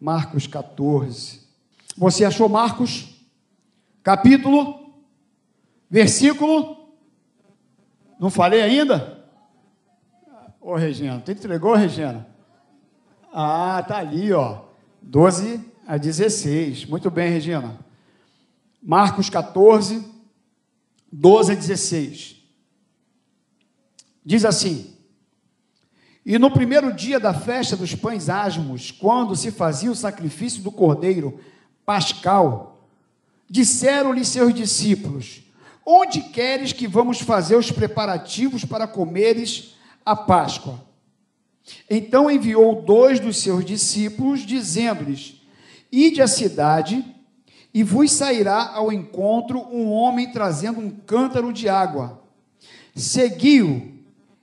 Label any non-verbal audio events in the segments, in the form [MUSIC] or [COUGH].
Marcos 14. Você achou Marcos? Capítulo? Versículo? Não falei ainda? Ô, Regina, tu entregou, Regina? Ah, tá ali, ó. 12 a 16. Muito bem, Regina. Marcos 14, 12 a 16. Diz assim: E no primeiro dia da festa dos pães asmos, quando se fazia o sacrifício do cordeiro pascal, disseram-lhe seus discípulos: Onde queres que vamos fazer os preparativos para comeres a Páscoa? Então enviou dois dos seus discípulos, dizendo-lhes: Ide à cidade, e vos sairá ao encontro um homem trazendo um cântaro de água. Seguiu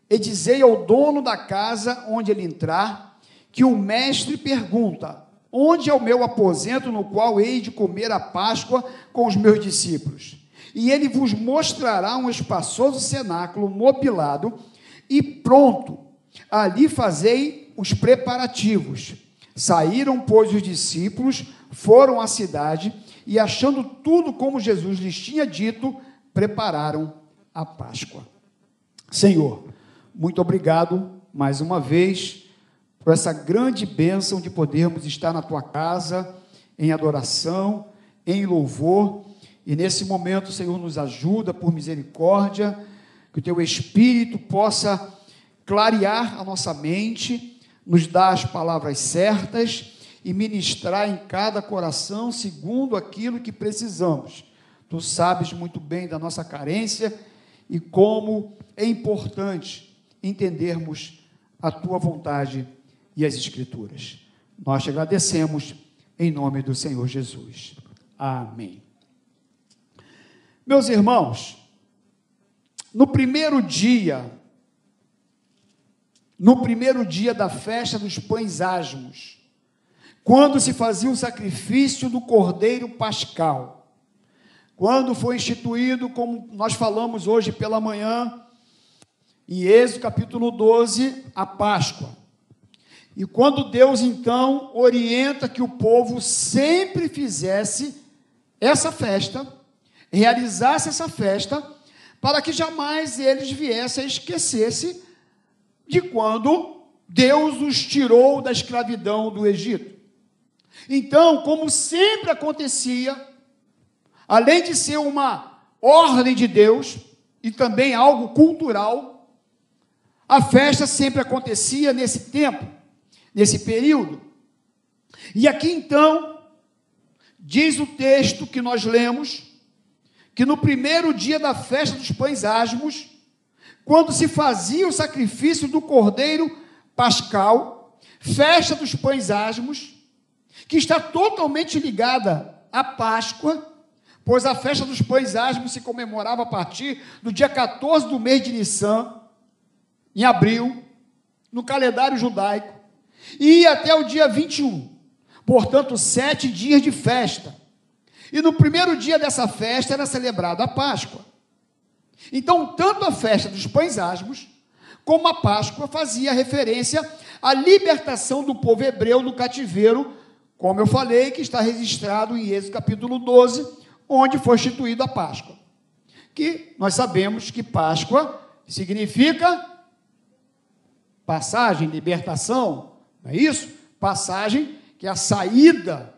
e dizei ao dono da casa onde ele entrar, que o mestre pergunta: Onde é o meu aposento no qual hei de comer a Páscoa com os meus discípulos? E ele vos mostrará um espaçoso cenáculo mobilado e pronto. Ali fazei os preparativos. Saíram, pois, os discípulos, foram à cidade e, achando tudo como Jesus lhes tinha dito, prepararam a Páscoa. Senhor, muito obrigado mais uma vez por essa grande bênção de podermos estar na tua casa em adoração, em louvor. E nesse momento, Senhor, nos ajuda por misericórdia, que o teu Espírito possa clarear a nossa mente, nos dar as palavras certas e ministrar em cada coração segundo aquilo que precisamos. Tu sabes muito bem da nossa carência e como é importante entendermos a tua vontade e as Escrituras. Nós te agradecemos em nome do Senhor Jesus. Amém. Meus irmãos, no primeiro dia, no primeiro dia da festa dos pães asmos, quando se fazia o sacrifício do cordeiro pascal, quando foi instituído, como nós falamos hoje pela manhã, em Êxodo capítulo 12, a Páscoa. E quando Deus então orienta que o povo sempre fizesse essa festa, realizasse essa festa, para que jamais eles viessem a esquecer-se de quando Deus os tirou da escravidão do Egito. Então, como sempre acontecia, além de ser uma ordem de Deus e também algo cultural, a festa sempre acontecia nesse tempo, nesse período. E aqui então, diz o texto que nós lemos, que no primeiro dia da festa dos pães asmos, quando se fazia o sacrifício do cordeiro pascal, festa dos pães asmos, que está totalmente ligada à Páscoa, pois a festa dos pães asmos se comemorava a partir do dia 14 do mês de Nissan, em abril, no calendário judaico, e ia até o dia 21. Portanto, sete dias de festa. E no primeiro dia dessa festa era celebrada a Páscoa. Então, tanto a festa dos pães asmos, como a Páscoa fazia referência à libertação do povo hebreu do cativeiro, como eu falei, que está registrado em Êxodo capítulo 12, onde foi instituída a Páscoa. Que nós sabemos que Páscoa significa Passagem, libertação, não é isso? Passagem que é a saída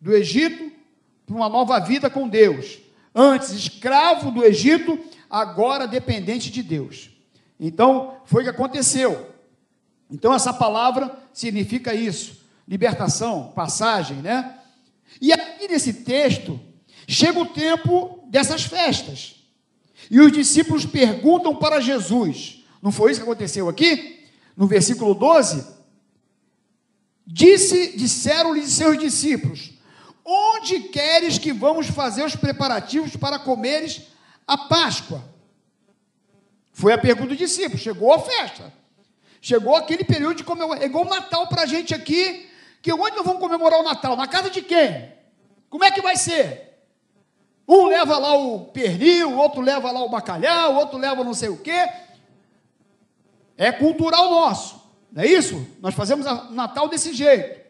do Egito para uma nova vida com Deus. Antes escravo do Egito, agora dependente de Deus. Então, foi o que aconteceu. Então, essa palavra significa isso: libertação, passagem, né? E aqui nesse texto, chega o tempo dessas festas. E os discípulos perguntam para Jesus: não foi isso que aconteceu aqui? No versículo 12, disse, disseram-lhe seus discípulos: Onde queres que vamos fazer os preparativos para comeres a Páscoa? Foi a pergunta do discípulo. Chegou a festa. Chegou aquele período de comemorar. É igual o Natal para a gente aqui. Que onde nós vamos comemorar o Natal? Na casa de quem? Como é que vai ser? Um leva lá o pernil, outro leva lá o bacalhau, outro leva não sei o quê. É cultural nosso, não é isso? Nós fazemos Natal desse jeito.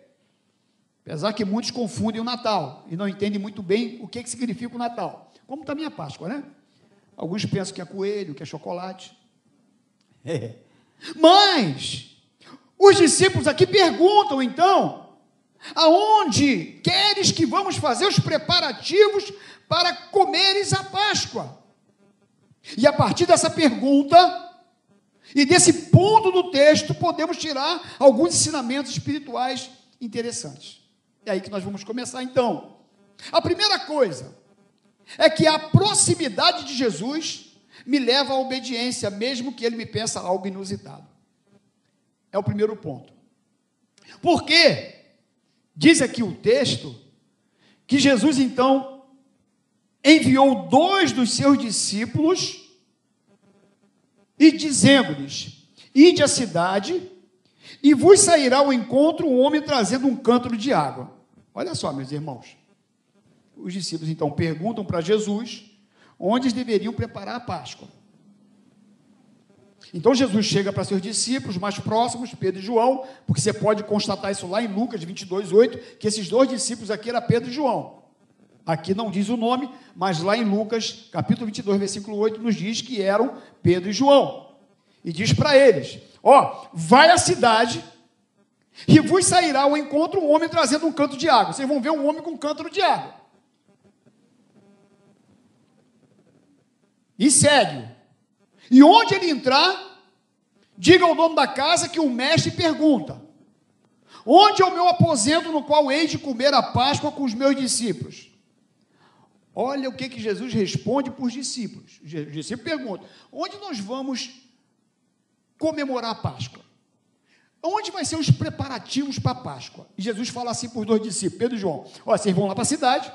Apesar que muitos confundem o Natal e não entendem muito bem o que, que significa o Natal. Como está a minha Páscoa, né? Alguns pensam que é coelho, que é chocolate. É. [LAUGHS] Mas, os discípulos aqui perguntam então: aonde queres que vamos fazer os preparativos para comeres a Páscoa? E a partir dessa pergunta, e desse ponto do texto, podemos tirar alguns ensinamentos espirituais interessantes. É aí que nós vamos começar então. A primeira coisa é que a proximidade de Jesus me leva à obediência, mesmo que ele me peça algo inusitado. É o primeiro ponto. Porque diz aqui o texto que Jesus então enviou dois dos seus discípulos e dizendo-lhes: Ide à cidade e vos sairá ao encontro um homem trazendo um cântaro de água. Olha só, meus irmãos. Os discípulos então perguntam para Jesus onde deveriam preparar a Páscoa. Então Jesus chega para seus discípulos mais próximos, Pedro e João, porque você pode constatar isso lá em Lucas 22, 8, que esses dois discípulos aqui eram Pedro e João. Aqui não diz o nome, mas lá em Lucas, capítulo 22, versículo 8, nos diz que eram Pedro e João. E diz para eles: Ó, vai à cidade e vos sairá ao encontro um homem trazendo um canto de água. Vocês vão ver um homem com um cântaro de água. E segue. E onde ele entrar, diga ao dono da casa que o mestre pergunta: Onde é o meu aposento no qual hei de comer a Páscoa com os meus discípulos? Olha o que, que Jesus responde para os discípulos. Os discípulos perguntam: Onde nós vamos comemorar a Páscoa? Onde vai ser os preparativos para a Páscoa? E Jesus fala assim para os dois discípulos, Pedro e João: Olha, vocês vão lá para a cidade,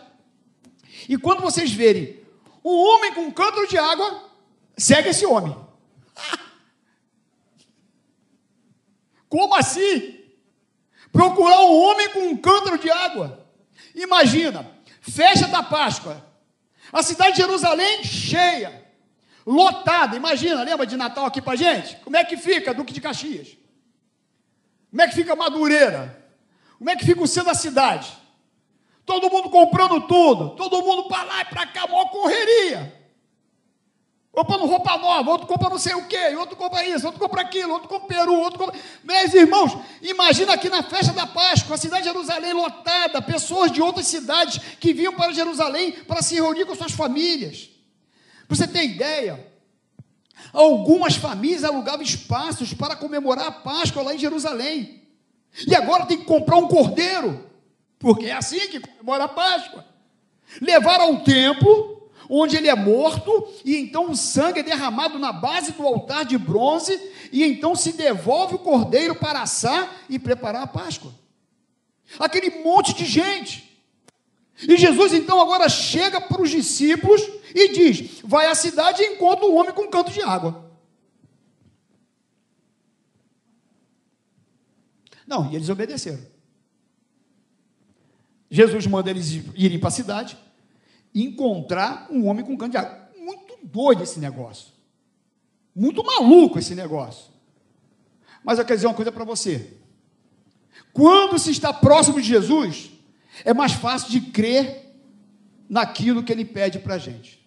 e quando vocês verem um homem com um cântaro de água, segue esse homem. [LAUGHS] Como assim? Procurar um homem com um cântaro de água. Imagina, festa da Páscoa, a cidade de Jerusalém cheia, lotada. Imagina, lembra de Natal aqui para gente? Como é que fica Duque de Caxias? Como é que fica Madureira? Como é que fica o centro da cidade? Todo mundo comprando tudo, todo mundo para lá e para cá, maior correria. Comprando roupa nova, outro compra não sei o quê, outro compra isso, outro compra aquilo, outro compra peru, outro compra. Meus irmãos, imagina aqui na festa da Páscoa, a cidade de Jerusalém lotada, pessoas de outras cidades que vinham para Jerusalém para se reunir com suas famílias. Você ter ideia, algumas famílias alugavam espaços para comemorar a Páscoa lá em Jerusalém. E agora tem que comprar um cordeiro, porque é assim que comemora a Páscoa. Levar ao templo onde ele é morto, e então o sangue é derramado na base do altar de bronze, e então se devolve o cordeiro para assar e preparar a Páscoa. Aquele monte de gente. E Jesus então agora chega para os discípulos e diz: Vai à cidade e encontra um homem com um canto de água. Não, e eles obedeceram. Jesus manda eles irem para a cidade, encontrar um homem com cano de água. Muito doido esse negócio. Muito maluco esse negócio. Mas eu quero dizer uma coisa para você. Quando se está próximo de Jesus, é mais fácil de crer naquilo que ele pede para a gente.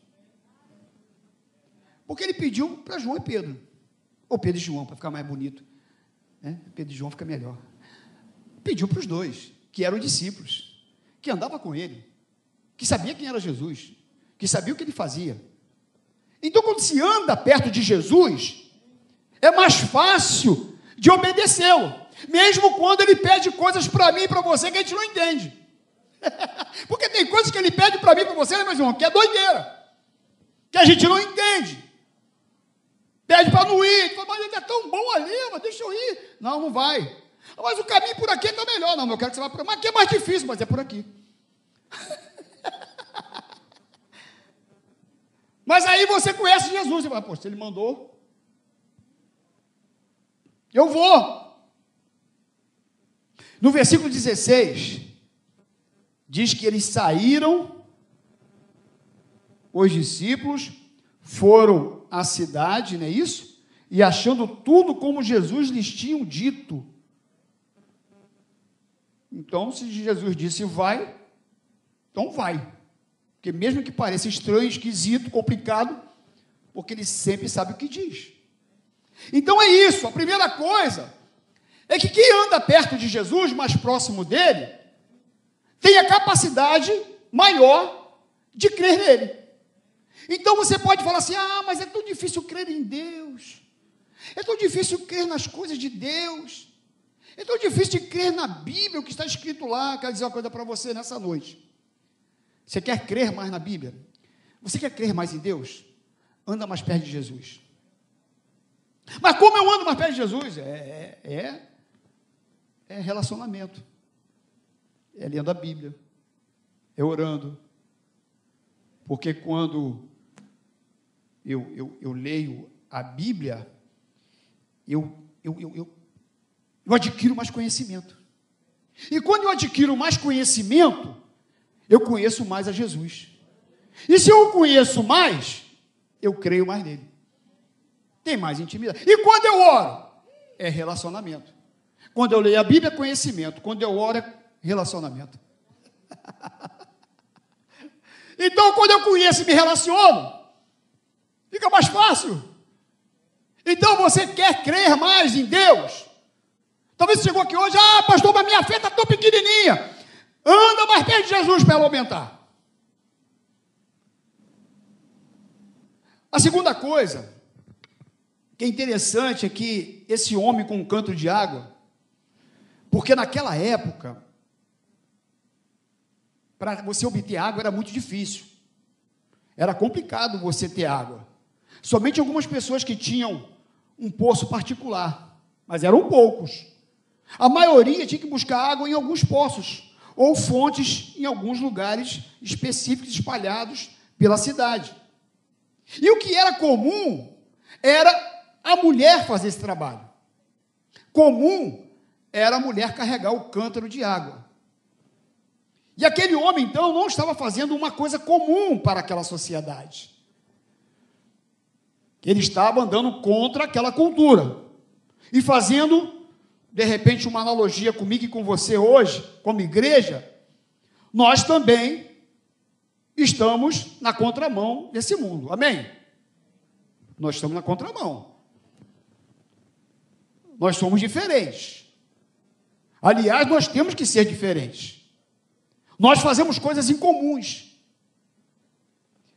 Porque ele pediu para João e Pedro. Ou Pedro e João, para ficar mais bonito. Né? Pedro e João fica melhor. Pediu para os dois, que eram discípulos, que andavam com ele que sabia quem era Jesus, que sabia o que ele fazia. Então, quando se anda perto de Jesus, é mais fácil de obedecê-lo, mesmo quando ele pede coisas para mim e para você que a gente não entende. [LAUGHS] Porque tem coisas que ele pede para mim e para você, né, meu irmão, que é doideira, que a gente não entende. Pede para não ir, fala, mas ele é tão bom ali, mas deixa eu ir. Não, não vai. Mas o caminho por aqui está melhor. Não, eu quero que você vá por Mas aqui é mais difícil, mas é por aqui. [LAUGHS] Mas aí você conhece Jesus e fala, poxa, ele mandou. Eu vou. No versículo 16, diz que eles saíram, os discípulos foram à cidade, não é isso? E achando tudo como Jesus lhes tinha dito. Então, se Jesus disse vai, então vai. Porque mesmo que pareça estranho, esquisito, complicado, porque ele sempre sabe o que diz. Então é isso, a primeira coisa é que quem anda perto de Jesus, mais próximo dele, tem a capacidade maior de crer nele. Então você pode falar assim: ah, mas é tão difícil crer em Deus, é tão difícil crer nas coisas de Deus, é tão difícil de crer na Bíblia, o que está escrito lá. Quero dizer uma coisa para você nessa noite. Você quer crer mais na Bíblia? Você quer crer mais em Deus? Anda mais perto de Jesus. Mas como eu ando mais perto de Jesus? É, é, é, é relacionamento. É lendo a Bíblia. É orando. Porque quando eu, eu, eu leio a Bíblia, eu, eu, eu, eu, eu adquiro mais conhecimento. E quando eu adquiro mais conhecimento, eu conheço mais a Jesus. E se eu conheço mais, eu creio mais nele. Tem mais intimidade. E quando eu oro, é relacionamento. Quando eu leio a Bíblia, é conhecimento. Quando eu oro, é relacionamento. [LAUGHS] então, quando eu conheço e me relaciono, fica mais fácil. Então, você quer crer mais em Deus? Talvez você chegou aqui hoje, ah, pastor, mas minha fé está tão pequenininha. Anda mais perto de Jesus para ela aumentar. A segunda coisa que é interessante é que esse homem com um canto de água, porque naquela época, para você obter água era muito difícil. Era complicado você ter água. Somente algumas pessoas que tinham um poço particular, mas eram poucos. A maioria tinha que buscar água em alguns poços ou fontes em alguns lugares específicos espalhados pela cidade. E o que era comum era a mulher fazer esse trabalho. Comum era a mulher carregar o cântaro de água. E aquele homem, então, não estava fazendo uma coisa comum para aquela sociedade. Ele estava andando contra aquela cultura e fazendo de repente, uma analogia comigo e com você hoje, como igreja, nós também estamos na contramão desse mundo. Amém? Nós estamos na contramão. Nós somos diferentes. Aliás, nós temos que ser diferentes. Nós fazemos coisas incomuns.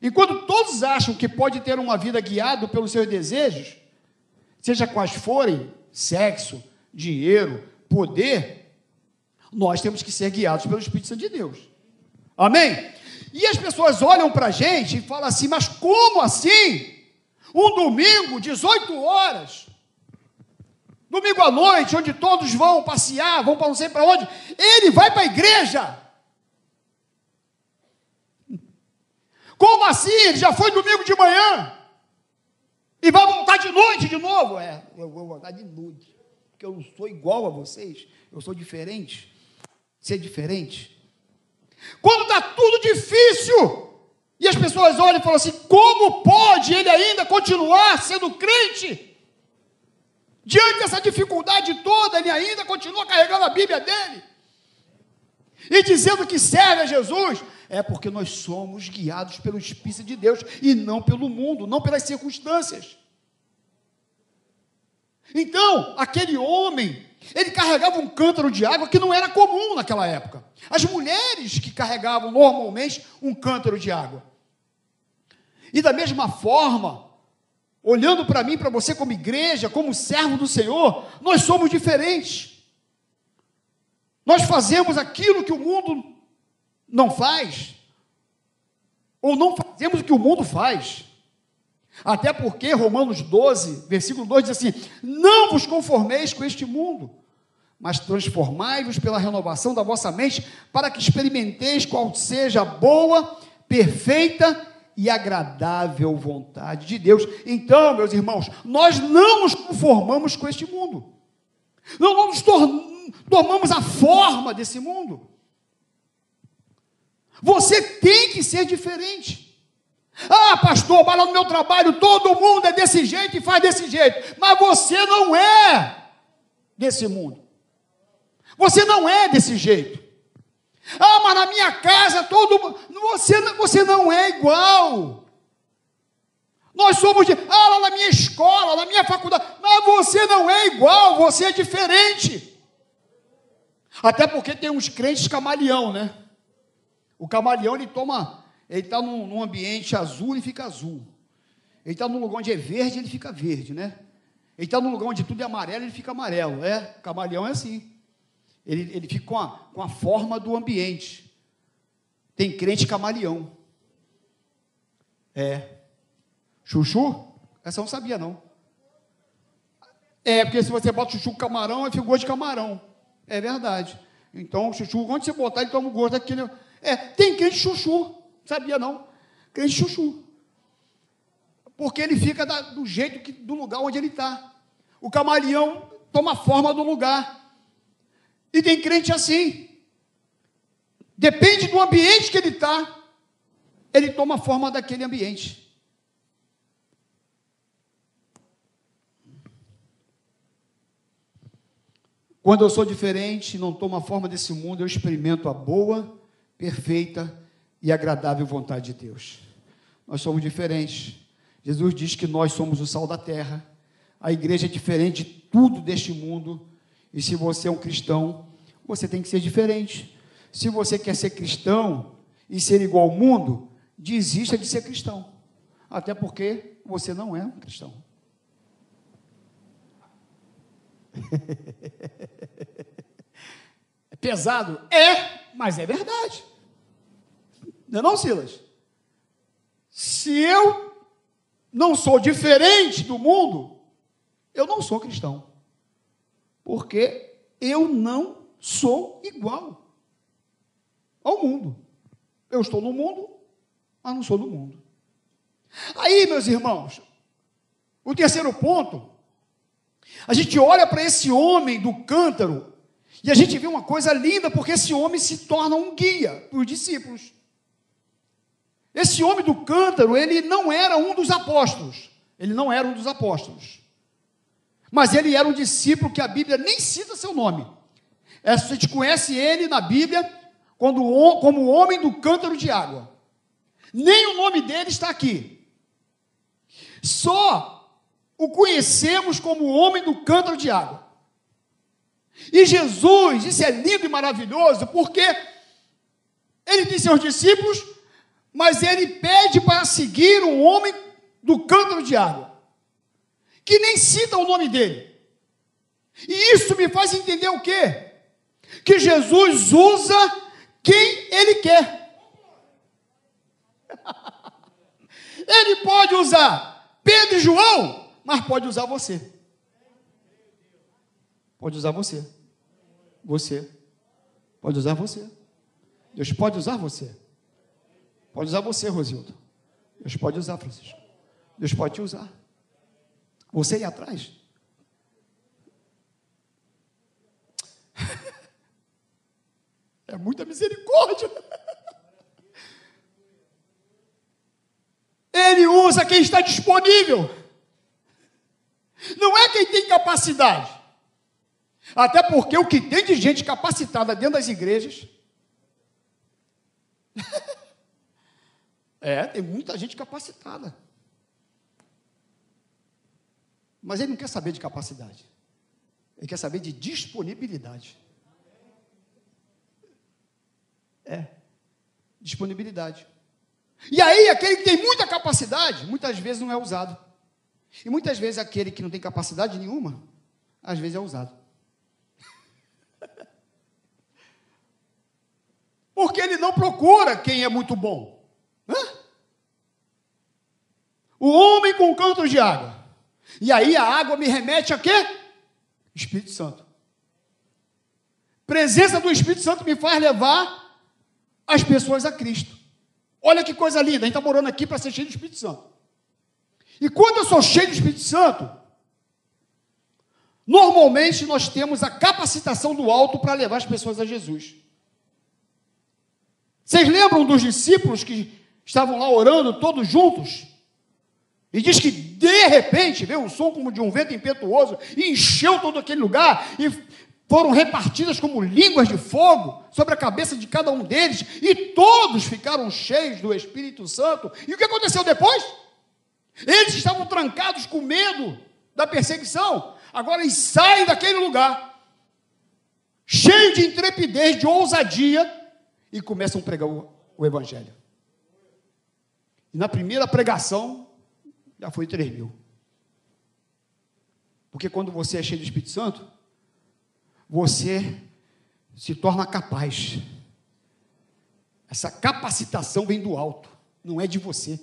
Enquanto todos acham que pode ter uma vida guiado pelos seus desejos, seja quais forem, sexo, dinheiro, poder, nós temos que ser guiados pelo Espírito Santo de Deus. Amém? E as pessoas olham para a gente e falam assim: mas como assim? Um domingo, 18 horas, domingo à noite, onde todos vão passear, vão para não sei para onde, ele vai para a igreja. Como assim? Ele já foi domingo de manhã e vai voltar de noite de novo? É, eu vou voltar de noite porque eu não sou igual a vocês, eu sou diferente. Ser diferente. Quando está tudo difícil, e as pessoas olham e falam assim: como pode ele ainda continuar sendo crente? Diante dessa dificuldade toda, ele ainda continua carregando a Bíblia dele e dizendo que serve a Jesus, é porque nós somos guiados pelo Espírito de Deus e não pelo mundo, não pelas circunstâncias. Então, aquele homem, ele carregava um cântaro de água que não era comum naquela época. As mulheres que carregavam normalmente um cântaro de água. E da mesma forma, olhando para mim, para você como igreja, como servo do Senhor, nós somos diferentes. Nós fazemos aquilo que o mundo não faz, ou não fazemos o que o mundo faz. Até porque Romanos 12, versículo 2 diz assim: Não vos conformeis com este mundo, mas transformai-vos pela renovação da vossa mente, para que experimenteis qual seja a boa, perfeita e agradável vontade de Deus. Então, meus irmãos, nós não nos conformamos com este mundo, não, nos tomamos a forma desse mundo. Você tem que ser diferente. Ah, pastor, mas lá no meu trabalho todo mundo é desse jeito e faz desse jeito. Mas você não é desse mundo. Você não é desse jeito. Ah, mas na minha casa todo você você não é igual. Nós somos de, ah, lá na minha escola, na minha faculdade, mas você não é igual, você é diferente. Até porque tem uns crentes camaleão, né? O camaleão ele toma, ele está num, num ambiente azul e fica azul. Ele está num lugar onde é verde, ele fica verde, né? Ele está num lugar onde tudo é amarelo, ele fica amarelo. É, camaleão é assim. Ele, ele fica com a, com a forma do ambiente. Tem crente camaleão. É. Chuchu? Essa eu não sabia, não. É, porque se você bota chuchu camarão, aí fica gosto de camarão. É verdade. Então, chuchu, onde você botar, ele toma o gosto daquele. É, tem crente chuchu. Sabia, não? Crente chuchu porque ele fica da, do jeito que, do lugar onde ele está. O camaleão toma forma do lugar. E tem crente assim. Depende do ambiente que ele está, ele toma forma daquele ambiente. Quando eu sou diferente, não tomo a forma desse mundo, eu experimento a boa, perfeita e agradável vontade de Deus. Nós somos diferentes. Jesus diz que nós somos o sal da terra. A igreja é diferente de tudo deste mundo. E se você é um cristão, você tem que ser diferente. Se você quer ser cristão e ser igual ao mundo, desista de ser cristão. Até porque você não é um cristão. [LAUGHS] É pesado? É, mas é verdade. Não é não, Silas? Se eu não sou diferente do mundo, eu não sou cristão. Porque eu não sou igual ao mundo. Eu estou no mundo, mas não sou do mundo. Aí, meus irmãos, o terceiro ponto, a gente olha para esse homem do cântaro e a gente vê uma coisa linda, porque esse homem se torna um guia para os discípulos. Esse homem do cântaro, ele não era um dos apóstolos. Ele não era um dos apóstolos. Mas ele era um discípulo que a Bíblia nem cita seu nome. É, a gente conhece ele na Bíblia quando, como o homem do cântaro de água. Nem o nome dele está aqui. Só o conhecemos como o homem do cântaro de água. E Jesus, isso é lindo e maravilhoso, porque ele disse aos discípulos mas ele pede para seguir um homem do cântaro de água, que nem cita o nome dele. E isso me faz entender o quê? Que Jesus usa quem ele quer. [LAUGHS] ele pode usar Pedro e João, mas pode usar você. Pode usar você. Você. Pode usar você. Deus pode usar você. Pode usar você, Rosildo. Deus pode usar, Francisco. Deus pode te usar. Você ir atrás. [LAUGHS] É muita misericórdia. [LAUGHS] Ele usa quem está disponível. Não é quem tem capacidade. Até porque o que tem de gente capacitada dentro das igrejas [LAUGHS] É, tem muita gente capacitada. Mas ele não quer saber de capacidade. Ele quer saber de disponibilidade. É. Disponibilidade. E aí, aquele que tem muita capacidade, muitas vezes não é usado. E muitas vezes aquele que não tem capacidade nenhuma, às vezes é usado. [LAUGHS] Porque ele não procura quem é muito bom. O homem com canto de água. E aí a água me remete a quê? Espírito Santo. Presença do Espírito Santo me faz levar as pessoas a Cristo. Olha que coisa linda, a gente está morando aqui para ser cheio do Espírito Santo. E quando eu sou cheio do Espírito Santo, normalmente nós temos a capacitação do alto para levar as pessoas a Jesus. Vocês lembram dos discípulos que estavam lá orando todos juntos. E diz que de repente veio um som como de um vento impetuoso e encheu todo aquele lugar e foram repartidas como línguas de fogo sobre a cabeça de cada um deles, e todos ficaram cheios do Espírito Santo. E o que aconteceu depois? Eles estavam trancados com medo da perseguição. Agora eles saem daquele lugar, cheios de intrepidez, de ousadia, e começam a pregar o, o Evangelho. E na primeira pregação, já foi 3 mil. Porque quando você é cheio do Espírito Santo, você se torna capaz. Essa capacitação vem do alto, não é de você.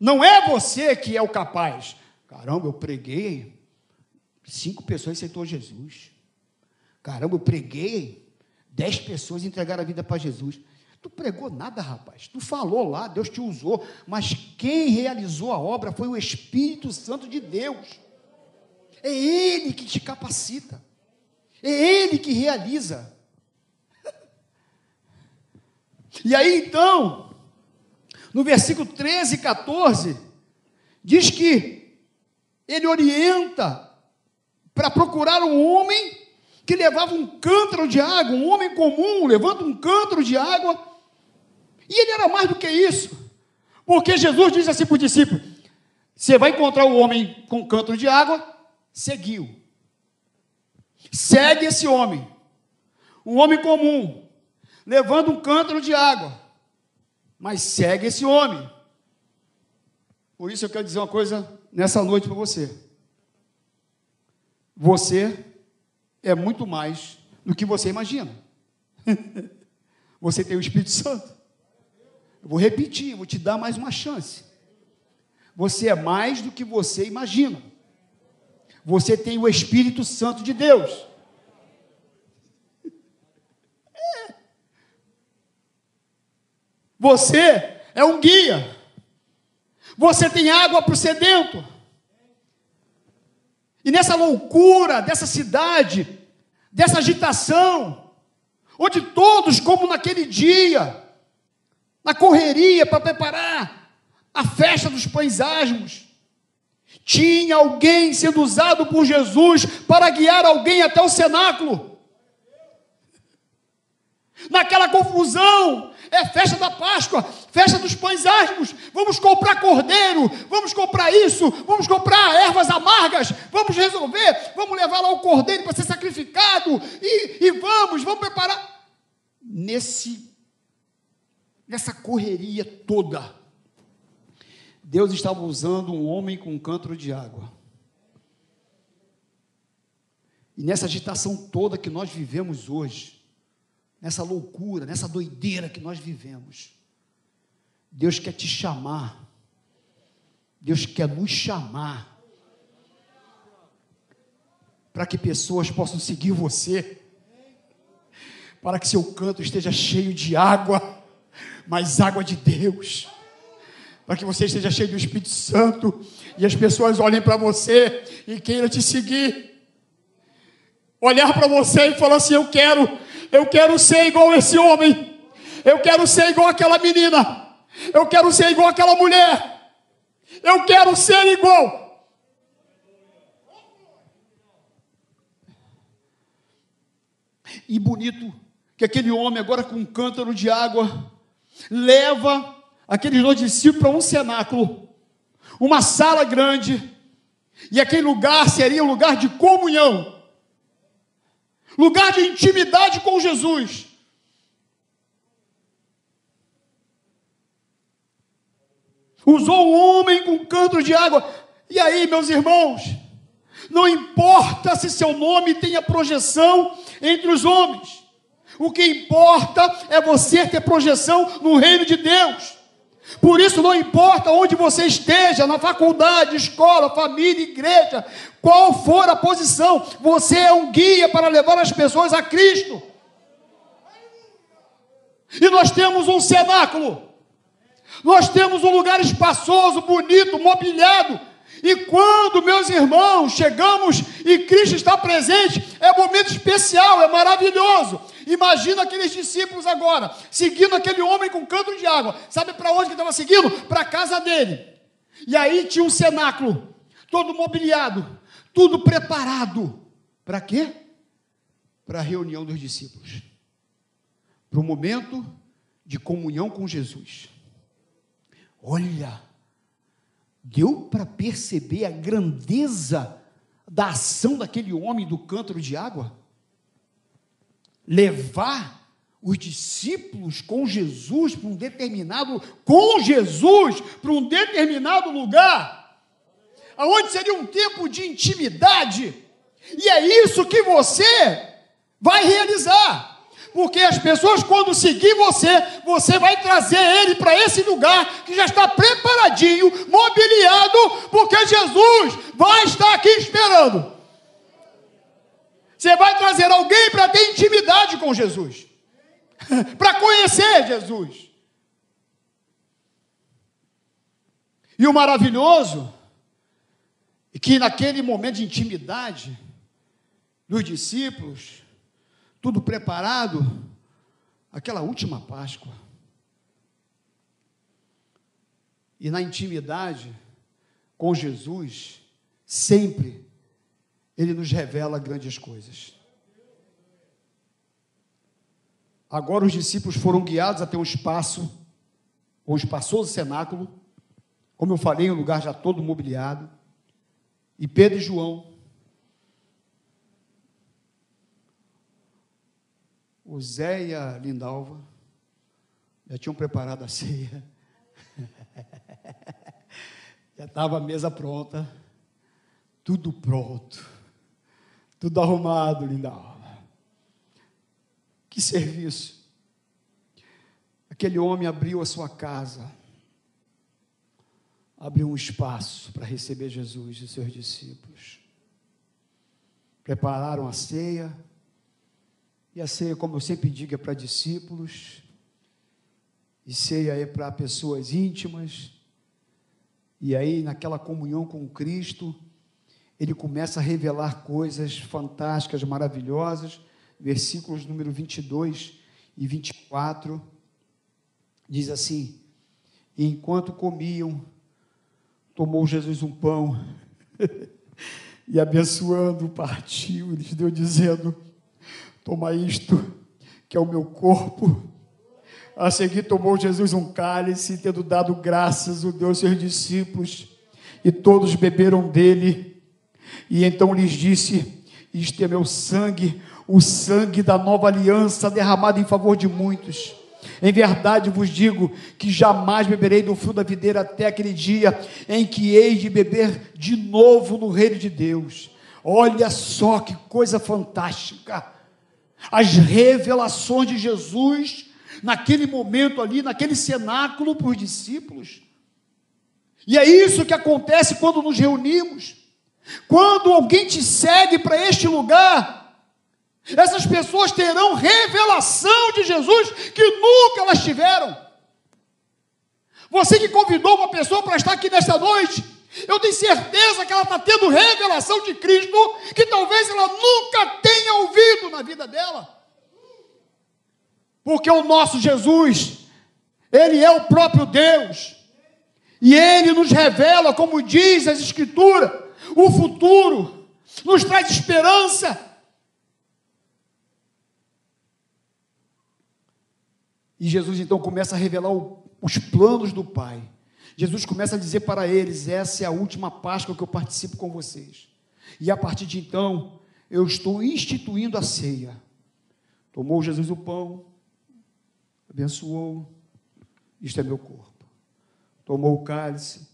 Não é você que é o capaz. Caramba, eu preguei, cinco pessoas aceitou Jesus. Caramba, eu preguei, dez pessoas entregaram a vida para Jesus. Tu pregou nada, rapaz. Tu falou lá, Deus te usou, mas quem realizou a obra foi o Espírito Santo de Deus. É Ele que te capacita. É Ele que realiza. E aí então, no versículo 13 e 14, diz que ele orienta para procurar um homem que levava um cântaro de água, um homem comum levando um cântaro de água. E ele era mais do que isso, porque Jesus disse assim para o discípulo: Você vai encontrar o homem com um cântaro de água, seguiu. Segue esse homem, um homem comum, levando um cântaro de água, mas segue esse homem. Por isso eu quero dizer uma coisa nessa noite para você. Você é muito mais do que você imagina. [LAUGHS] você tem o Espírito Santo. Eu vou repetir, vou te dar mais uma chance. Você é mais do que você imagina. Você tem o Espírito Santo de Deus. É. Você é um guia. Você tem água para o sedento. E nessa loucura dessa cidade, dessa agitação, onde todos, como naquele dia, na correria para preparar a festa dos pães asmos, tinha alguém sendo usado por Jesus para guiar alguém até o cenáculo. Naquela confusão, é festa da Páscoa, festa dos pães asmos. Vamos comprar cordeiro, vamos comprar isso, vamos comprar ervas amargas, vamos resolver, vamos levar lá o cordeiro para ser sacrificado e, e vamos, vamos preparar. Nesse, nessa correria toda, Deus estava usando um homem com um cântaro de água. E nessa agitação toda que nós vivemos hoje, nessa loucura, nessa doideira que nós vivemos, Deus quer te chamar, Deus quer nos chamar, para que pessoas possam seguir você, para que seu canto esteja cheio de água, mas água de Deus. Para que você esteja cheio do Espírito Santo e as pessoas olhem para você e queiram te seguir. Olhar para você e falar assim: Eu quero, eu quero ser igual esse homem, eu quero ser igual aquela menina, eu quero ser igual aquela mulher, eu quero ser igual. E bonito que aquele homem, agora com um cântaro de água, leva aqueles dois discípulos para um cenáculo, uma sala grande, e aquele lugar seria um lugar de comunhão, lugar de intimidade com Jesus. Usou um homem com canto de água. E aí, meus irmãos, não importa se seu nome tenha projeção entre os homens, o que importa é você ter projeção no reino de Deus. Por isso, não importa onde você esteja, na faculdade, escola, família, igreja, qual for a posição, você é um guia para levar as pessoas a Cristo. E nós temos um cenáculo, nós temos um lugar espaçoso, bonito, mobiliado. E quando, meus irmãos, chegamos e Cristo está presente, é um momento especial, é maravilhoso. Imagina aqueles discípulos agora, seguindo aquele homem com canto de água. Sabe para onde que estava seguindo? Para a casa dele. E aí tinha um cenáculo, todo mobiliado, tudo preparado Para quê? Para a reunião dos discípulos. Para o momento de comunhão com Jesus. Olha, deu para perceber a grandeza da ação daquele homem do cântaro de água? Levar os discípulos com Jesus para um determinado, com Jesus para um determinado lugar, aonde seria um tempo de intimidade, e é isso que você vai realizar. Porque as pessoas, quando seguir você, você vai trazer ele para esse lugar que já está preparadinho, mobiliado, porque Jesus vai estar aqui esperando. Você vai trazer alguém para ter intimidade com Jesus, [LAUGHS] para conhecer Jesus. E o maravilhoso é que naquele momento de intimidade dos discípulos, tudo preparado, aquela última Páscoa. E na intimidade com Jesus, sempre Ele nos revela grandes coisas. Agora os discípulos foram guiados até um espaço, um espaçoso cenáculo, como eu falei, um lugar já todo mobiliado. E Pedro e João o Zé e a Lindalva já tinham preparado a ceia. [LAUGHS] já estava a mesa pronta. Tudo pronto. Tudo arrumado, Lindalva. Que serviço. Aquele homem abriu a sua casa. Abriu um espaço para receber Jesus e seus discípulos. Prepararam a ceia e a ceia, como eu sempre digo, é para discípulos, e ceia é para pessoas íntimas, e aí, naquela comunhão com Cristo, ele começa a revelar coisas fantásticas, maravilhosas. Versículos número 22 e 24 diz assim: e Enquanto comiam, tomou Jesus um pão [LAUGHS] e abençoando, partiu lhes deu, dizendo: Toma isto, que é o meu corpo. A seguir tomou Jesus um cálice, tendo dado graças, o deu aos seus discípulos, e todos beberam dele. E então lhes disse: Isto é meu sangue, o sangue da nova aliança derramado em favor de muitos. Em verdade vos digo que jamais beberei do fruto da videira até aquele dia em que hei de beber de novo no reino de Deus. Olha só que coisa fantástica as revelações de Jesus naquele momento ali, naquele cenáculo para os discípulos. E é isso que acontece quando nos reunimos. Quando alguém te segue para este lugar, essas pessoas terão revelação de Jesus que nunca elas tiveram. Você que convidou uma pessoa para estar aqui nesta noite, eu tenho certeza que ela está tendo revelação de Cristo que talvez ela nunca na vida dela. Porque o nosso Jesus, Ele é o próprio Deus. E Ele nos revela, como diz as Escrituras, o futuro, nos traz esperança. E Jesus então começa a revelar o, os planos do Pai. Jesus começa a dizer para eles: essa é a última Páscoa que eu participo com vocês. E a partir de então, eu estou instituindo a ceia. Tomou Jesus o pão, abençoou, isto é meu corpo. Tomou o cálice,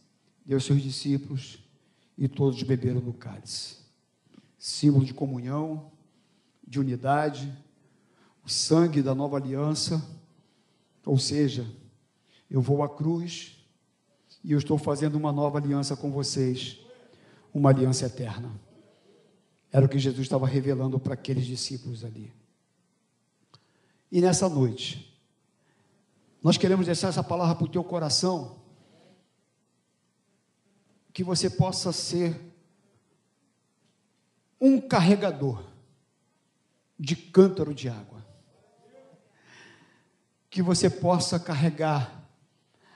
deu aos seus discípulos, e todos beberam do cálice. Símbolo de comunhão, de unidade, o sangue da nova aliança, ou seja, eu vou à cruz, e eu estou fazendo uma nova aliança com vocês, uma aliança eterna. Era o que Jesus estava revelando para aqueles discípulos ali. E nessa noite, nós queremos deixar essa palavra para o teu coração, que você possa ser um carregador de cântaro de água, que você possa carregar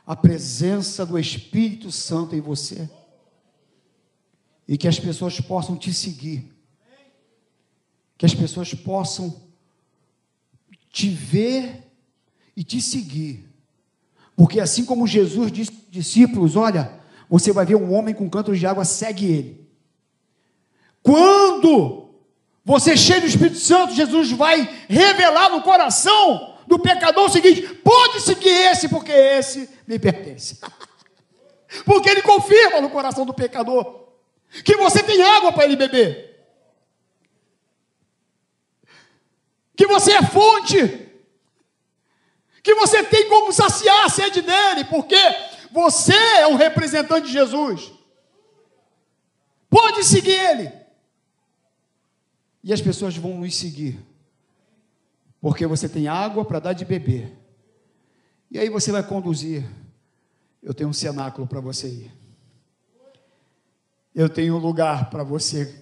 a presença do Espírito Santo em você. E que as pessoas possam te seguir. Que as pessoas possam te ver e te seguir. Porque assim como Jesus disse aos discípulos: Olha, você vai ver um homem com canto de água, segue ele. Quando você cheio do Espírito Santo, Jesus vai revelar no coração do pecador o seguinte: pode seguir esse, porque esse me pertence. [LAUGHS] porque ele confirma no coração do pecador que você tem água para ele beber. Que você é fonte. Que você tem como saciar a sede dele, porque você é um representante de Jesus. Pode seguir ele. E as pessoas vão nos seguir. Porque você tem água para dar de beber. E aí você vai conduzir. Eu tenho um cenáculo para você ir. Eu tenho um lugar para você.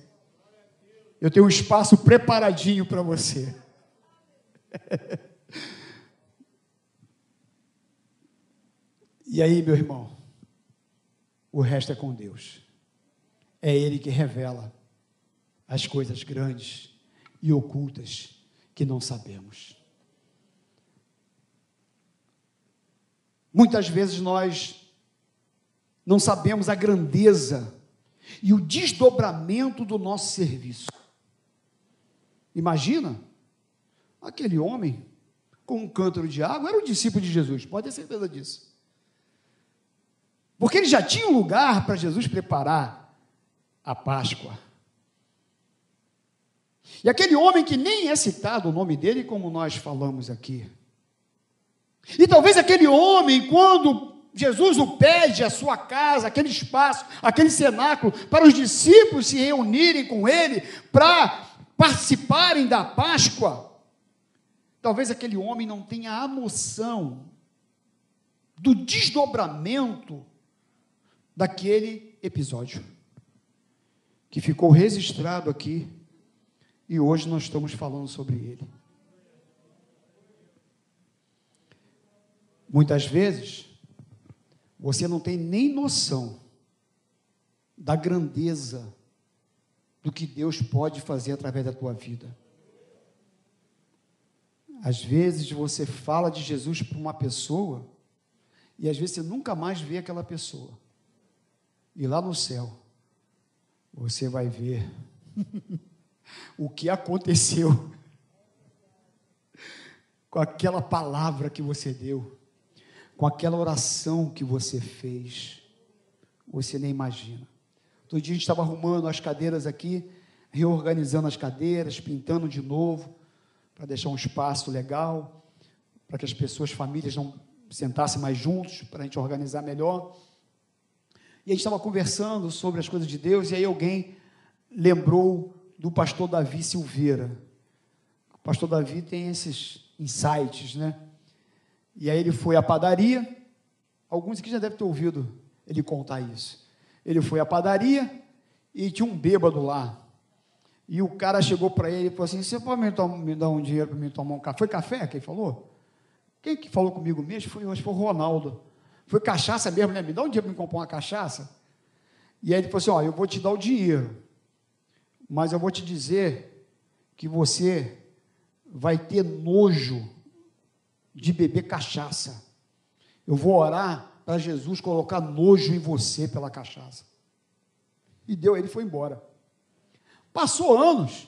Eu tenho um espaço preparadinho para você. [LAUGHS] e aí, meu irmão, o resto é com Deus. É Ele que revela as coisas grandes e ocultas que não sabemos. Muitas vezes nós não sabemos a grandeza e o desdobramento do nosso serviço. Imagina, aquele homem com um cântaro de água era o discípulo de Jesus, pode ter certeza disso. Porque ele já tinha um lugar para Jesus preparar a Páscoa. E aquele homem que nem é citado o nome dele, como nós falamos aqui. E talvez aquele homem, quando Jesus o pede a sua casa, aquele espaço, aquele cenáculo, para os discípulos se reunirem com ele, para participarem da Páscoa. Talvez aquele homem não tenha a noção do desdobramento daquele episódio, que ficou registrado aqui, e hoje nós estamos falando sobre ele. Muitas vezes, você não tem nem noção da grandeza do que Deus pode fazer através da tua vida. Às vezes você fala de Jesus para uma pessoa e às vezes você nunca mais vê aquela pessoa. E lá no céu você vai ver [LAUGHS] o que aconteceu [LAUGHS] com aquela palavra que você deu com aquela oração que você fez. Você nem imagina. Todo dia a gente estava arrumando as cadeiras aqui, reorganizando as cadeiras, pintando de novo, para deixar um espaço legal, para que as pessoas, famílias, não sentassem mais juntos, para a gente organizar melhor. E a gente estava conversando sobre as coisas de Deus, e aí alguém lembrou do pastor Davi Silveira. O pastor Davi tem esses insights, né? E aí ele foi à padaria. Alguns aqui já devem ter ouvido ele contar isso. Ele foi à padaria e tinha um bêbado lá. E o cara chegou para ele e falou assim: Você pode me, dar um dinheiro para mim tomar um café? Foi café? Quem falou? Quem que falou comigo mesmo? Foi, acho que foi o Ronaldo. Foi cachaça mesmo, né? Me dá um dinheiro para me comprar uma cachaça. E aí ele falou assim: Ó, eu vou te dar o dinheiro, mas eu vou te dizer que você vai ter nojo de beber cachaça. Eu vou orar para Jesus colocar nojo em você pela cachaça. E deu, ele foi embora. Passou anos,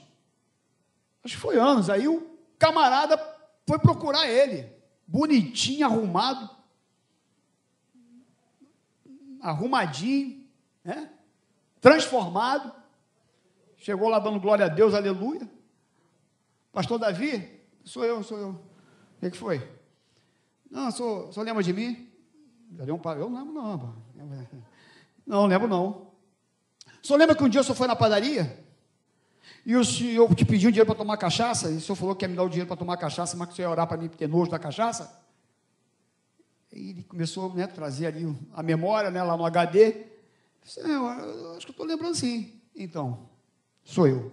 acho que foi anos, aí o camarada foi procurar ele, bonitinho, arrumado, arrumadinho, né? transformado. Chegou lá dando glória a Deus, aleluia. Pastor Davi, sou eu, sou eu. O que, que foi? Não, só, só lembra de mim? Eu não lembro não. Não, lembro não. Só lembra que um dia o senhor foi na padaria? E o senhor te pediu um dinheiro para tomar cachaça? E o senhor falou que ia me dar o dinheiro para tomar cachaça, mas que o senhor ia orar para mim ter nojo da cachaça? E ele começou né, a trazer ali a memória né, lá no HD. Disse, é, eu acho que eu estou lembrando sim. Então, sou eu.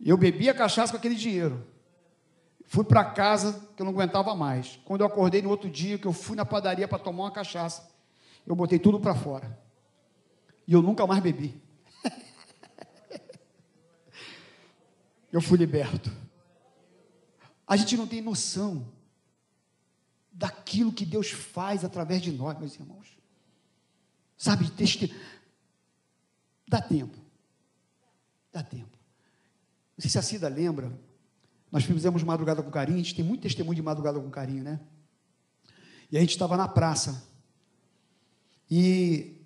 Eu bebi a cachaça com aquele dinheiro. Fui para casa que eu não aguentava mais. Quando eu acordei no outro dia, que eu fui na padaria para tomar uma cachaça, eu botei tudo para fora. E eu nunca mais bebi. Eu fui liberto. A gente não tem noção daquilo que Deus faz através de nós, meus irmãos. Sabe, teste... dá tempo. Dá tempo. Não sei se a Cida lembra, nós fizemos madrugada com carinho, a gente tem muito testemunho de madrugada com carinho, né? E a gente estava na praça. E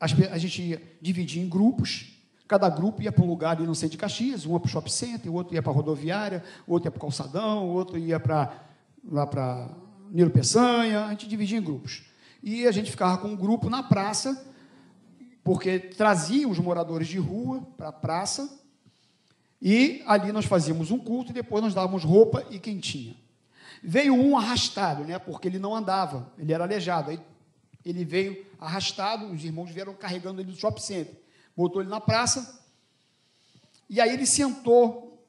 a gente dividia em grupos, cada grupo ia para um lugar ali no centro de Caxias, um ia para o shopping center, outro ia para a rodoviária, outro ia para o calçadão, outro ia para lá para Nilo Peçanha, a gente dividia em grupos. E a gente ficava com um grupo na praça, porque trazia os moradores de rua para a praça, e ali nós fazíamos um culto e depois nós dávamos roupa e quentinha. Veio um arrastado, né, porque ele não andava, ele era aleijado. Aí ele veio arrastado, os irmãos vieram carregando ele do shopping center. Botou ele na praça, e aí ele sentou.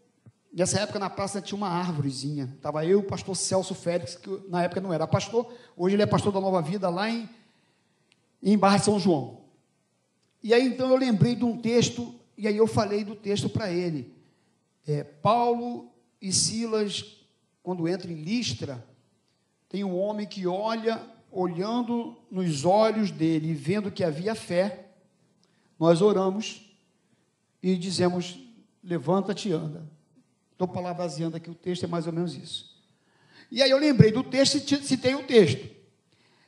Nessa época na praça tinha uma árvorezinha. Estava eu e o pastor Celso Félix, que na época não era pastor, hoje ele é pastor da Nova Vida lá em, em Barra de São João. E aí então eu lembrei de um texto, e aí eu falei do texto para ele. É, Paulo e Silas, quando entram em Listra, tem um homem que olha olhando nos olhos dele e vendo que havia fé, nós oramos e dizemos: levanta-te e anda. Estou parafraseando aqui o texto, é mais ou menos isso. E aí eu lembrei do texto e citei o texto.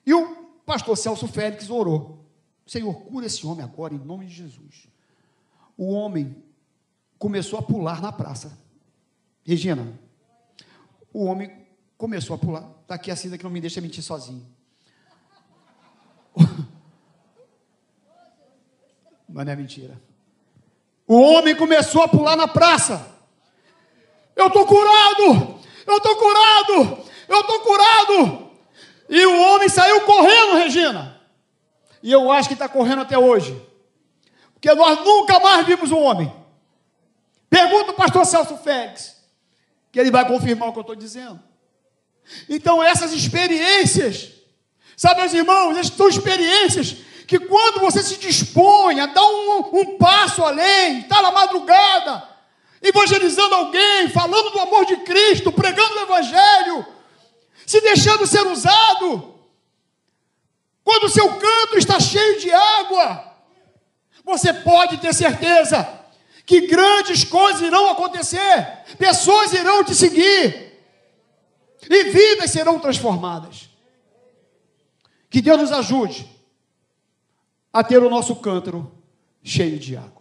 E o pastor Celso Félix orou: Senhor, cura esse homem agora, em nome de Jesus. O homem começou a pular na praça. Regina, o homem começou a pular. Está aqui a Cida que não me deixa mentir sozinho. Mas não é mentira. O homem começou a pular na praça. Eu estou curado! Eu estou curado! Eu estou curado! E o homem saiu correndo, Regina. E eu acho que está correndo até hoje. Porque nós nunca mais vimos o homem. Pergunta o pastor Celso Félix, que ele vai confirmar o que eu estou dizendo. Então, essas experiências Sabe, meus irmãos, essas são experiências que quando você se dispõe a dar um, um passo além, está na madrugada, evangelizando alguém, falando do amor de Cristo, pregando o Evangelho, se deixando ser usado, quando o seu canto está cheio de água, você pode ter certeza que grandes coisas irão acontecer, pessoas irão te seguir, e vidas serão transformadas. Que Deus nos ajude a ter o nosso cântaro cheio de água.